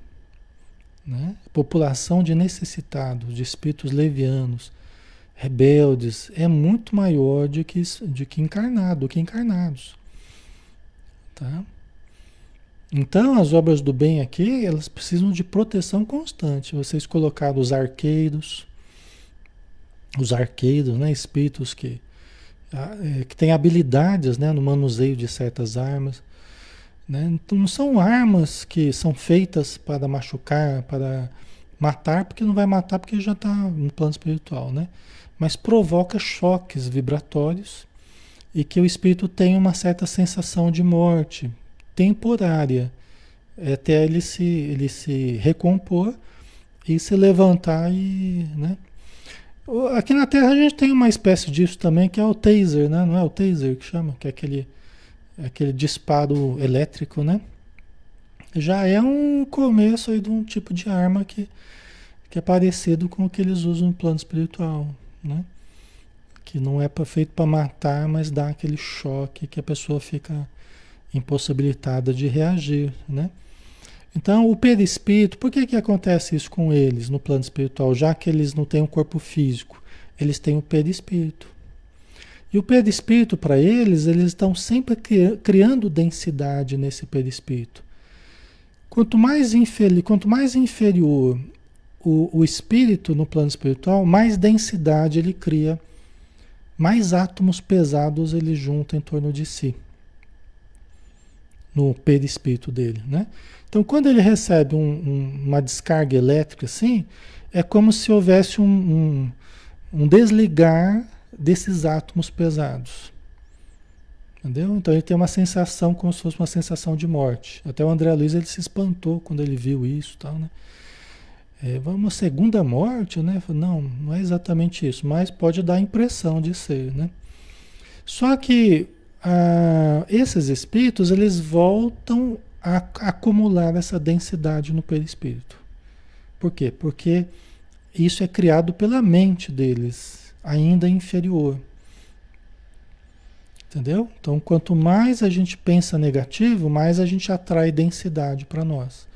Né? População de necessitados, de espíritos levianos, rebeldes, é muito maior do que, de que encarnado, do que encarnados. Tá? Então, as obras do bem aqui, elas precisam de proteção constante. Vocês colocaram os arqueiros, os arqueiros, né, espíritos que, é, que têm habilidades né, no manuseio de certas armas. Né? Então, não são armas que são feitas para machucar, para matar, porque não vai matar porque já está no plano espiritual, né? Mas provoca choques vibratórios e que o espírito tem uma certa sensação de morte, temporária, até ele se, ele se recompor e se levantar e, né? Aqui na Terra a gente tem uma espécie disso também, que é o taser, né? Não é o taser que chama? Que é aquele, aquele disparo elétrico, né? Já é um começo aí de um tipo de arma que, que é parecido com o que eles usam no plano espiritual, né? Que não é feito para matar, mas dá aquele choque que a pessoa fica impossibilitada de reagir, né? Então, o perispírito, por que, que acontece isso com eles no plano espiritual? Já que eles não têm um corpo físico, eles têm o perispírito. E o perispírito, para eles, eles estão sempre criando densidade nesse perispírito. Quanto mais, inferior, quanto mais inferior o, o espírito no plano espiritual, mais densidade ele cria, mais átomos pesados ele junta em torno de si no perispírito dele, né? Então, quando ele recebe um, um, uma descarga elétrica assim, é como se houvesse um, um, desligar desses átomos pesados. Entendeu? Então ele tem uma sensação como se fosse uma sensação de morte. Até o André Luiz ele se espantou quando ele viu isso, tal, né? É, uma segunda morte, né? Não, não é exatamente isso, mas pode dar a impressão de ser, né? Só que ah, esses espíritos eles voltam a acumular essa densidade no perispírito. Por quê? Porque isso é criado pela mente deles, ainda inferior. Entendeu? Então, quanto mais a gente pensa negativo, mais a gente atrai densidade para nós.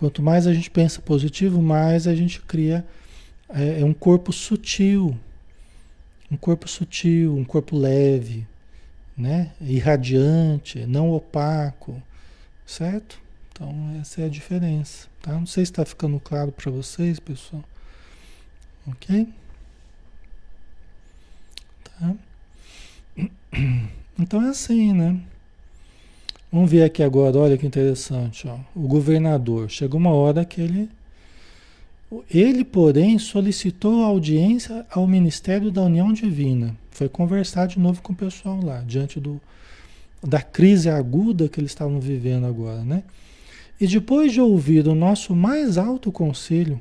Quanto mais a gente pensa positivo, mais a gente cria é, é um corpo sutil. Um corpo sutil, um corpo leve, né? irradiante, não opaco, certo? Então essa é a diferença, tá? Não sei se está ficando claro para vocês, pessoal. Ok? Tá? Então é assim, né? Vamos ver aqui agora, olha que interessante, ó. O governador, chega uma hora que ele Ele, porém, solicitou audiência ao Ministério da União Divina. Foi conversar de novo com o pessoal lá, diante do, da crise aguda que eles estavam vivendo agora, né? E depois de ouvir o nosso mais alto conselho,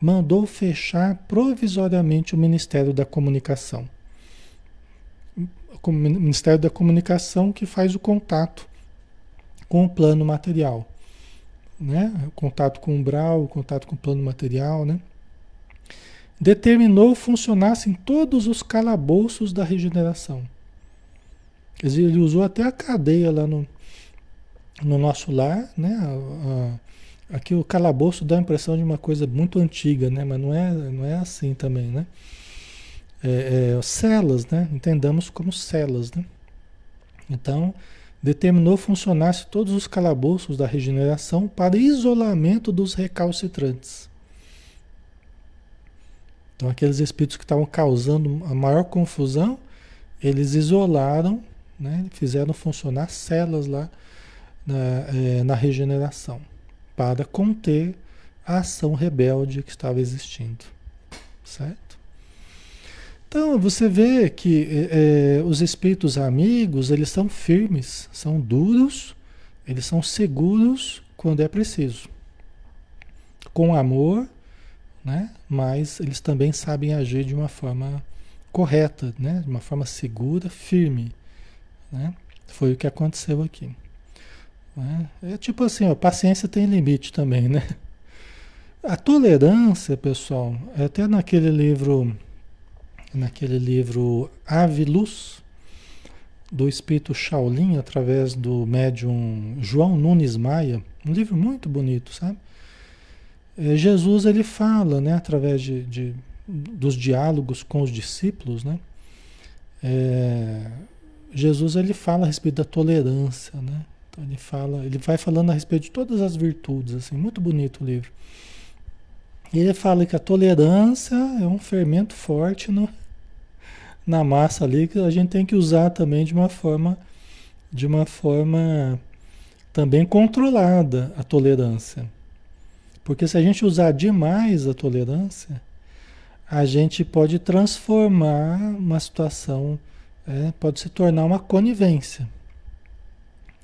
mandou fechar provisoriamente o Ministério da Comunicação. O Ministério da Comunicação que faz o contato com o plano material. Né? O contato com o umbral, o contato com o plano material, né? Determinou funcionassem todos os calabouços da regeneração. Quer dizer, ele usou até a cadeia lá no, no nosso lar, né? A, a, Aqui o calabouço dá a impressão de uma coisa muito antiga, né? Mas não é, não é assim também, né? É, é, celas, né? Entendamos como celas, né? Então, determinou funcionasse todos os calabouços da regeneração para isolamento dos recalcitrantes. Então, aqueles espíritos que estavam causando a maior confusão, eles isolaram, né? fizeram funcionar celas lá na, é, na regeneração para conter a ação rebelde que estava existindo. Certo? Então você vê que é, é, os espíritos amigos, eles são firmes, são duros, eles são seguros quando é preciso. Com amor, né? mas eles também sabem agir de uma forma correta, né? de uma forma segura, firme. Né? Foi o que aconteceu aqui. Né? É tipo assim, ó, paciência tem limite também, né? A tolerância, pessoal, até naquele livro, naquele livro Ave Luz, do espírito Shaolin, através do médium João Nunes Maia, um livro muito bonito, sabe? É, Jesus ele fala, né, através de, de, dos diálogos com os discípulos, né? É, Jesus ele fala a respeito da tolerância, né? Então ele fala, ele vai falando a respeito de todas as virtudes, assim, muito bonito o livro. Ele fala que a tolerância é um fermento forte no, na massa ali que a gente tem que usar também de uma forma de uma forma também controlada a tolerância. Porque se a gente usar demais a tolerância, a gente pode transformar uma situação, é, pode se tornar uma conivência.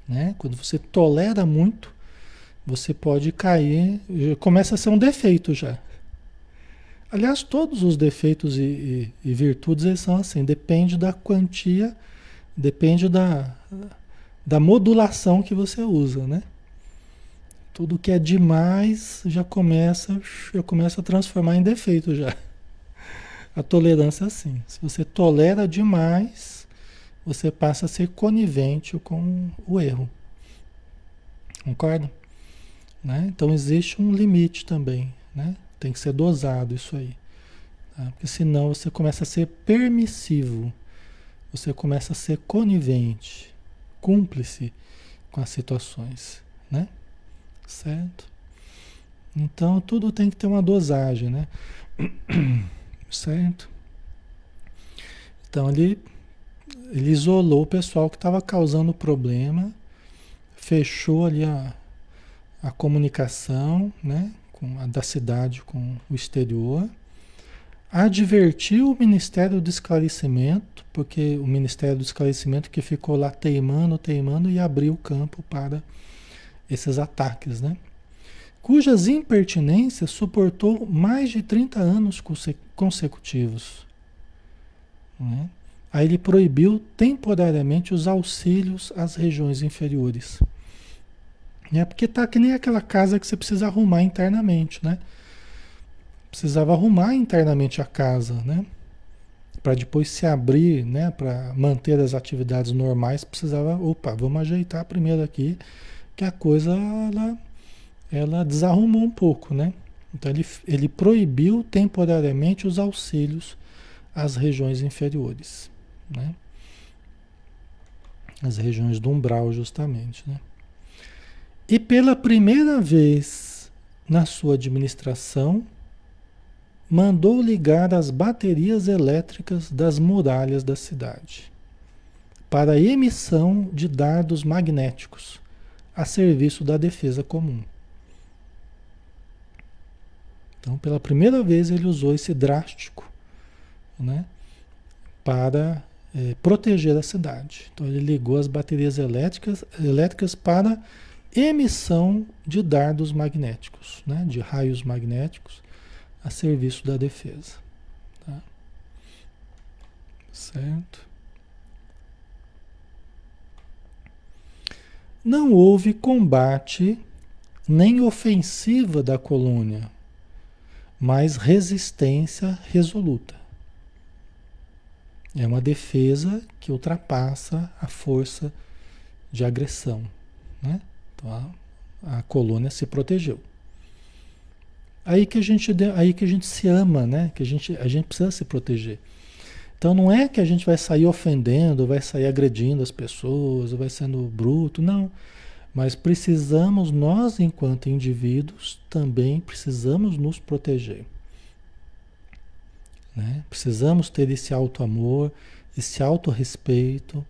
Né? Quando você tolera muito, você pode cair, começa a ser um defeito já. Aliás, todos os defeitos e, e, e virtudes eles são assim, depende da quantia, depende da, da modulação que você usa, né? Tudo que é demais já começa, já começa a transformar em defeito já. A tolerância é assim. Se você tolera demais, você passa a ser conivente com o erro. Concorda? Né? Então existe um limite também, né? Tem que ser dosado isso aí. Tá? Porque senão você começa a ser permissivo, você começa a ser conivente, cúmplice com as situações, né? Certo? Então tudo tem que ter uma dosagem, né? Certo? Então ali ele isolou o pessoal que estava causando problema, fechou ali a, a comunicação né, com a da cidade com o exterior, advertiu o Ministério do Esclarecimento, porque o Ministério do Esclarecimento que ficou lá teimando, teimando e abriu o campo para esses ataques, né? cujas impertinências suportou mais de 30 anos consecutivos. Né? Aí ele proibiu temporariamente os auxílios às regiões inferiores. É porque tá que nem aquela casa que você precisa arrumar internamente, né? Precisava arrumar internamente a casa, né? Para depois se abrir, né? Para manter as atividades normais, precisava, opa, vamos ajeitar primeiro aqui, que a coisa ela, ela desarrumou um pouco, né? Então ele, ele proibiu temporariamente os auxílios às regiões inferiores né? As regiões do umbral, justamente, né? E pela primeira vez na sua administração, mandou ligar as baterias elétricas das muralhas da cidade para emissão de dardos magnéticos a serviço da defesa comum. Então, pela primeira vez, ele usou esse drástico né, para é, proteger a cidade. Então, ele ligou as baterias elétricas, elétricas para emissão de dardos magnéticos, né, de raios magnéticos, a serviço da defesa. Tá? Certo? Não houve combate nem ofensiva da colônia, mas resistência resoluta. É uma defesa que ultrapassa a força de agressão. Né? A, a colônia se protegeu. Aí que a gente aí que a gente se ama, né? Que a gente a gente precisa se proteger. Então não é que a gente vai sair ofendendo, vai sair agredindo as pessoas, vai sendo bruto, não. Mas precisamos nós enquanto indivíduos também precisamos nos proteger. Né? Precisamos ter esse auto amor, esse auto respeito,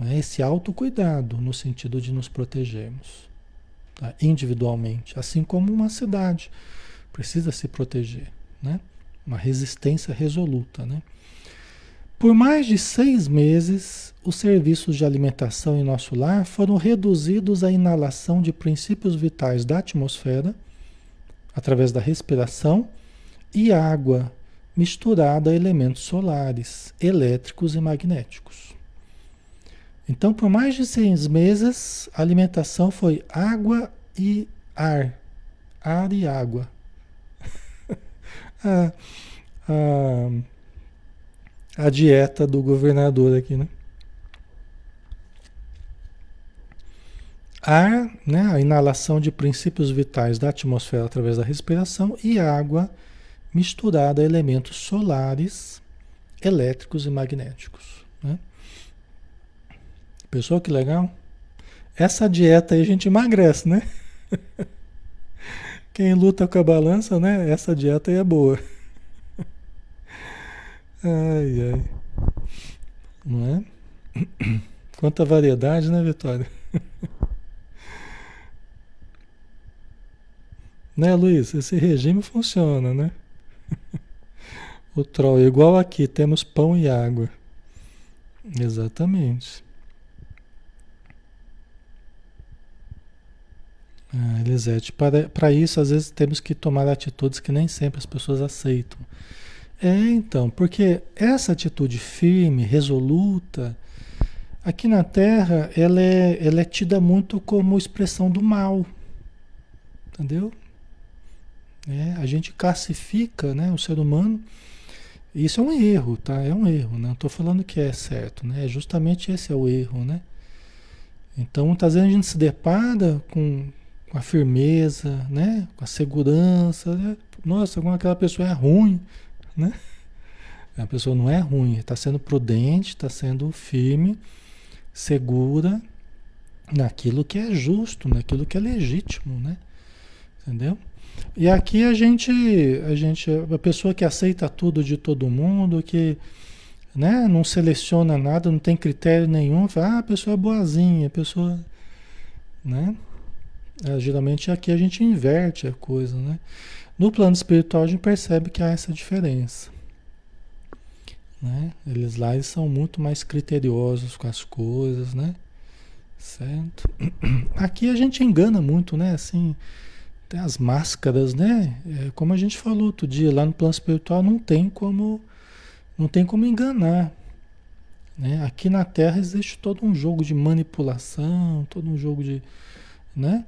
né? esse autocuidado no sentido de nos protegermos tá? individualmente, assim como uma cidade precisa se proteger, né? Uma resistência resoluta, né? Por mais de seis meses, os serviços de alimentação em nosso lar foram reduzidos à inalação de princípios vitais da atmosfera, através da respiração, e água misturada a elementos solares, elétricos e magnéticos. Então, por mais de seis meses, a alimentação foi água e ar. Ar e água. a, a, a dieta do governador aqui, né? Ar, né, a inalação de princípios vitais da atmosfera através da respiração e água misturada a elementos solares, elétricos e magnéticos. Né? Pessoal, que legal? Essa dieta aí a gente emagrece, né? Quem luta com a balança, né? Essa dieta aí é boa. Ai, ai. Não é? Quanta variedade, né, Vitória? né, Luiz? Esse regime funciona, né? o troll, igual aqui, temos pão e água. Exatamente. Ah, Elisete, para, para isso, às vezes temos que tomar atitudes que nem sempre as pessoas aceitam. É, então, porque essa atitude firme, resoluta, aqui na Terra, ela é, ela é tida muito como expressão do mal. Entendeu? É, a gente classifica né, o ser humano. Isso é um erro, tá? É um erro, não estou falando que é certo, né? Justamente esse é o erro, né? Então, muitas vezes a gente se depara com, com a firmeza, né? Com a segurança, né? Nossa, como aquela pessoa é ruim, né? A pessoa não é ruim, está sendo prudente, está sendo firme, segura naquilo que é justo, naquilo que é legítimo, né? Entendeu? E aqui a gente, a gente, a pessoa que aceita tudo de todo mundo, que né, não seleciona nada, não tem critério nenhum, fala, ah, a pessoa é boazinha, a pessoa, né? É, geralmente aqui a gente inverte a coisa, né? No plano espiritual a gente percebe que há essa diferença. Né? Eles lá eles são muito mais criteriosos com as coisas, né? Certo? Aqui a gente engana muito, né? Assim, tem as máscaras, né? É, como a gente falou outro dia, lá no plano espiritual não tem como não tem como enganar. Né? Aqui na Terra existe todo um jogo de manipulação, todo um jogo de. Né?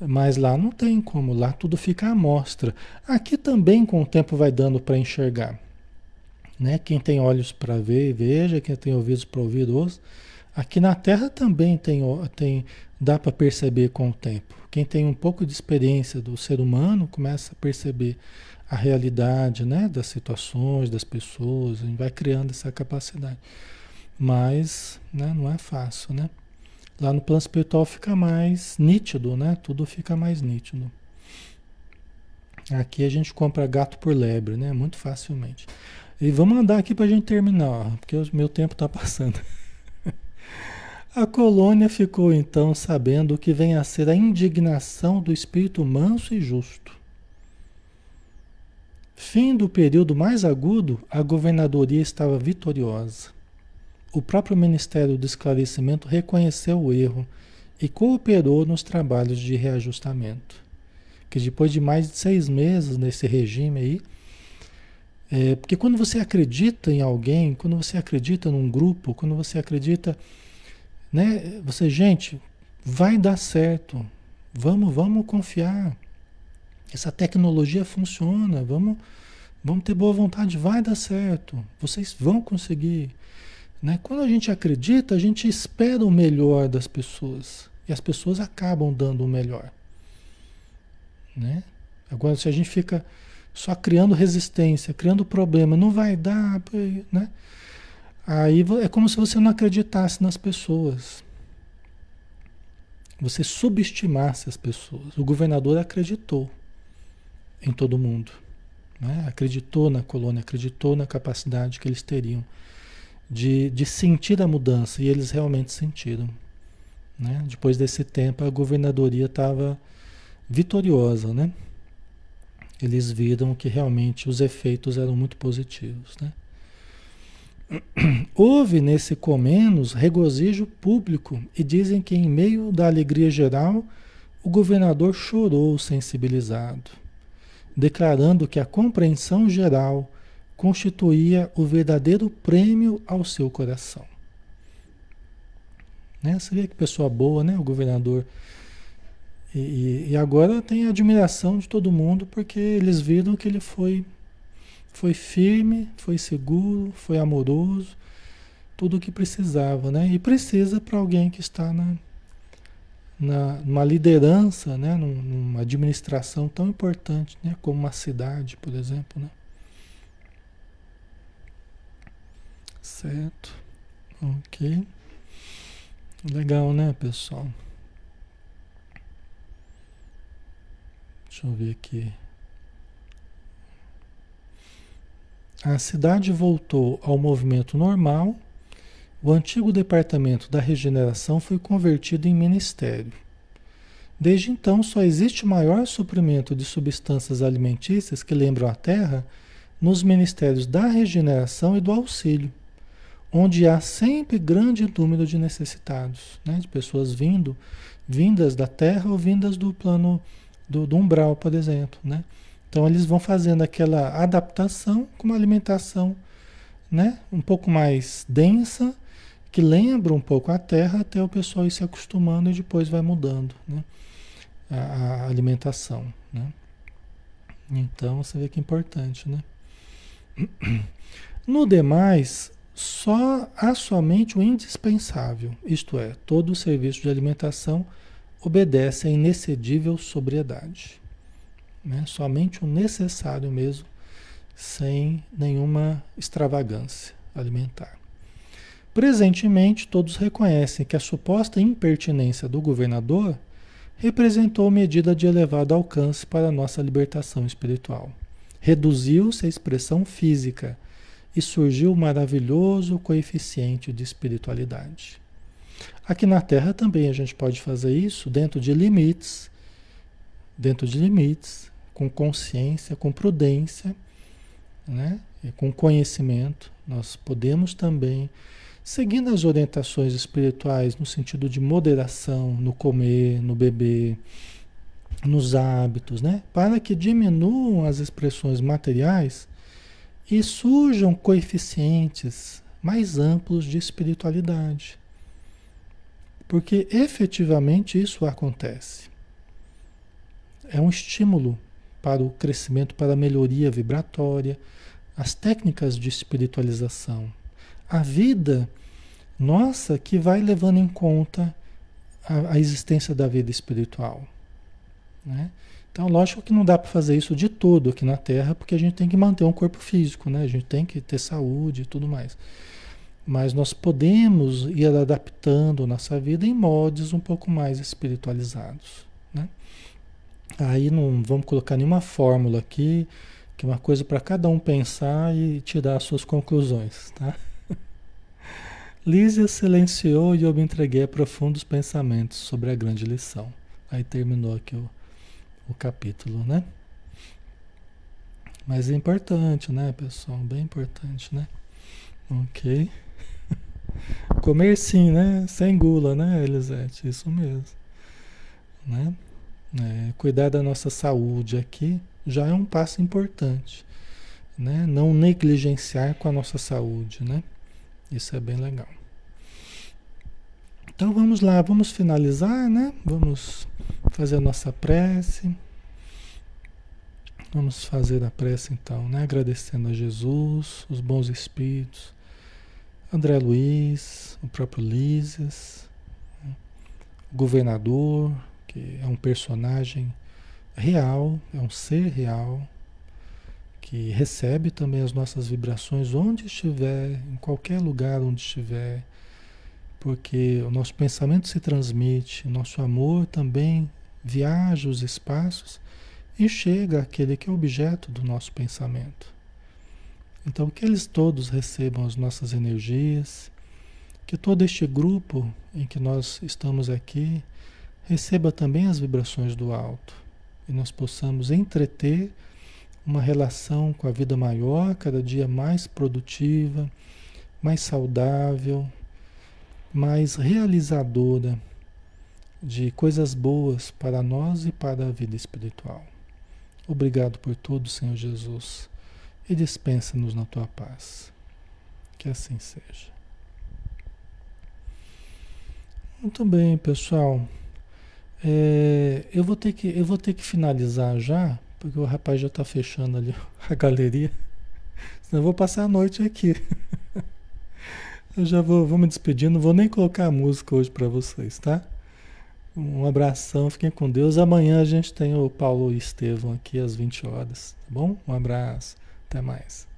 Mas lá não tem como, lá tudo fica à mostra. Aqui também com o tempo vai dando para enxergar. Né? Quem tem olhos para ver, veja, quem tem ouvidos para ouvir, ouça. Aqui na Terra também tem, tem dá para perceber com o tempo. Quem tem um pouco de experiência do ser humano começa a perceber a realidade né, das situações, das pessoas, vai criando essa capacidade. Mas né, não é fácil, né? Lá no plano espiritual fica mais nítido, né? Tudo fica mais nítido. Aqui a gente compra gato por lebre, né? Muito facilmente. E vamos andar aqui para a gente terminar, porque o meu tempo está passando. A colônia ficou então sabendo o que vem a ser a indignação do espírito manso e justo. Fim do período mais agudo, a governadoria estava vitoriosa. O próprio Ministério do Esclarecimento reconheceu o erro e cooperou nos trabalhos de reajustamento. Que depois de mais de seis meses nesse regime aí, é, porque quando você acredita em alguém, quando você acredita num grupo, quando você acredita, né, você, gente, vai dar certo. Vamos, vamos confiar. Essa tecnologia funciona. Vamos, vamos ter boa vontade. Vai dar certo. Vocês vão conseguir. Né? Quando a gente acredita, a gente espera o melhor das pessoas. E as pessoas acabam dando o melhor. Né? Agora, se a gente fica só criando resistência, criando problema, não vai dar, né? Aí é como se você não acreditasse nas pessoas. Você subestimasse as pessoas. O governador acreditou em todo mundo. Né? Acreditou na colônia, acreditou na capacidade que eles teriam de, de sentir a mudança. E eles realmente sentiram. Né? Depois desse tempo, a governadoria estava vitoriosa. Né? Eles viram que realmente os efeitos eram muito positivos. Né? Houve nesse Comenos regozijo público e dizem que, em meio da alegria geral, o governador chorou sensibilizado, declarando que a compreensão geral constituía o verdadeiro prêmio ao seu coração. Né? Você vê que pessoa boa, né? O governador. E, e agora tem a admiração de todo mundo porque eles viram que ele foi foi firme, foi seguro, foi amoroso, tudo o que precisava, né? E precisa para alguém que está na, na numa liderança, né? numa administração tão importante, né? Como uma cidade, por exemplo, né? Certo. Ok. Legal, né, pessoal? Deixa eu ver aqui. A cidade voltou ao movimento normal. O antigo departamento da regeneração foi convertido em ministério. Desde então, só existe maior suprimento de substâncias alimentícias que lembram a terra nos ministérios da regeneração e do auxílio, onde há sempre grande número de necessitados, né? de pessoas vindo, vindas da terra ou vindas do plano do, do umbral, por exemplo. Né? Então eles vão fazendo aquela adaptação com uma alimentação né, um pouco mais densa, que lembra um pouco a terra, até o pessoal ir se acostumando e depois vai mudando né, a, a alimentação. Né? Então você vê que é importante. Né? No demais, só há somente o indispensável, isto é, todo o serviço de alimentação obedece à inexcedível sobriedade. Né? Somente o necessário mesmo, sem nenhuma extravagância alimentar. Presentemente, todos reconhecem que a suposta impertinência do governador representou medida de elevado alcance para a nossa libertação espiritual. Reduziu-se a expressão física e surgiu o maravilhoso coeficiente de espiritualidade. Aqui na Terra também a gente pode fazer isso dentro de limites, dentro de limites, com consciência, com prudência, né? E com conhecimento, nós podemos também, seguindo as orientações espirituais no sentido de moderação no comer, no beber, nos hábitos, né? Para que diminuam as expressões materiais e surjam coeficientes mais amplos de espiritualidade. Porque efetivamente isso acontece. É um estímulo para o crescimento, para a melhoria vibratória, as técnicas de espiritualização. A vida nossa que vai levando em conta a, a existência da vida espiritual. Né? Então, lógico que não dá para fazer isso de todo aqui na Terra, porque a gente tem que manter um corpo físico, né? a gente tem que ter saúde e tudo mais. Mas nós podemos ir adaptando nossa vida em modos um pouco mais espiritualizados. Né? Aí não vamos colocar nenhuma fórmula aqui, que é uma coisa para cada um pensar e tirar as suas conclusões, tá? Lísia silenciou e eu me entreguei a profundos pensamentos sobre a grande lição. Aí terminou aqui o, o capítulo, né? Mas é importante, né, pessoal? Bem importante, né? Ok. Comer sim, né? Sem gula, né, Elisete? Isso mesmo. Né? É, cuidar da nossa saúde aqui já é um passo importante. Né? Não negligenciar com a nossa saúde, né? Isso é bem legal. Então vamos lá, vamos finalizar, né? Vamos fazer a nossa prece. Vamos fazer a prece então, né? Agradecendo a Jesus, os bons espíritos, André Luiz, o próprio Lísias, né? o governador, que é um personagem real, é um ser real, que recebe também as nossas vibrações onde estiver, em qualquer lugar onde estiver, porque o nosso pensamento se transmite, o nosso amor também viaja os espaços e chega àquele que é objeto do nosso pensamento. Então, que eles todos recebam as nossas energias, que todo este grupo em que nós estamos aqui receba também as vibrações do alto e nós possamos entreter uma relação com a vida maior, cada dia mais produtiva, mais saudável, mais realizadora de coisas boas para nós e para a vida espiritual. Obrigado por tudo, Senhor Jesus, e dispensa-nos na tua paz. Que assim seja. Muito bem, pessoal. É, eu, vou ter que, eu vou ter que finalizar já, porque o rapaz já está fechando ali a galeria. Senão eu vou passar a noite aqui. Eu já vou, vou me despedir, não vou nem colocar a música hoje para vocês, tá? Um abração, fiquem com Deus. Amanhã a gente tem o Paulo e Estevão aqui às 20 horas, tá bom? Um abraço, até mais.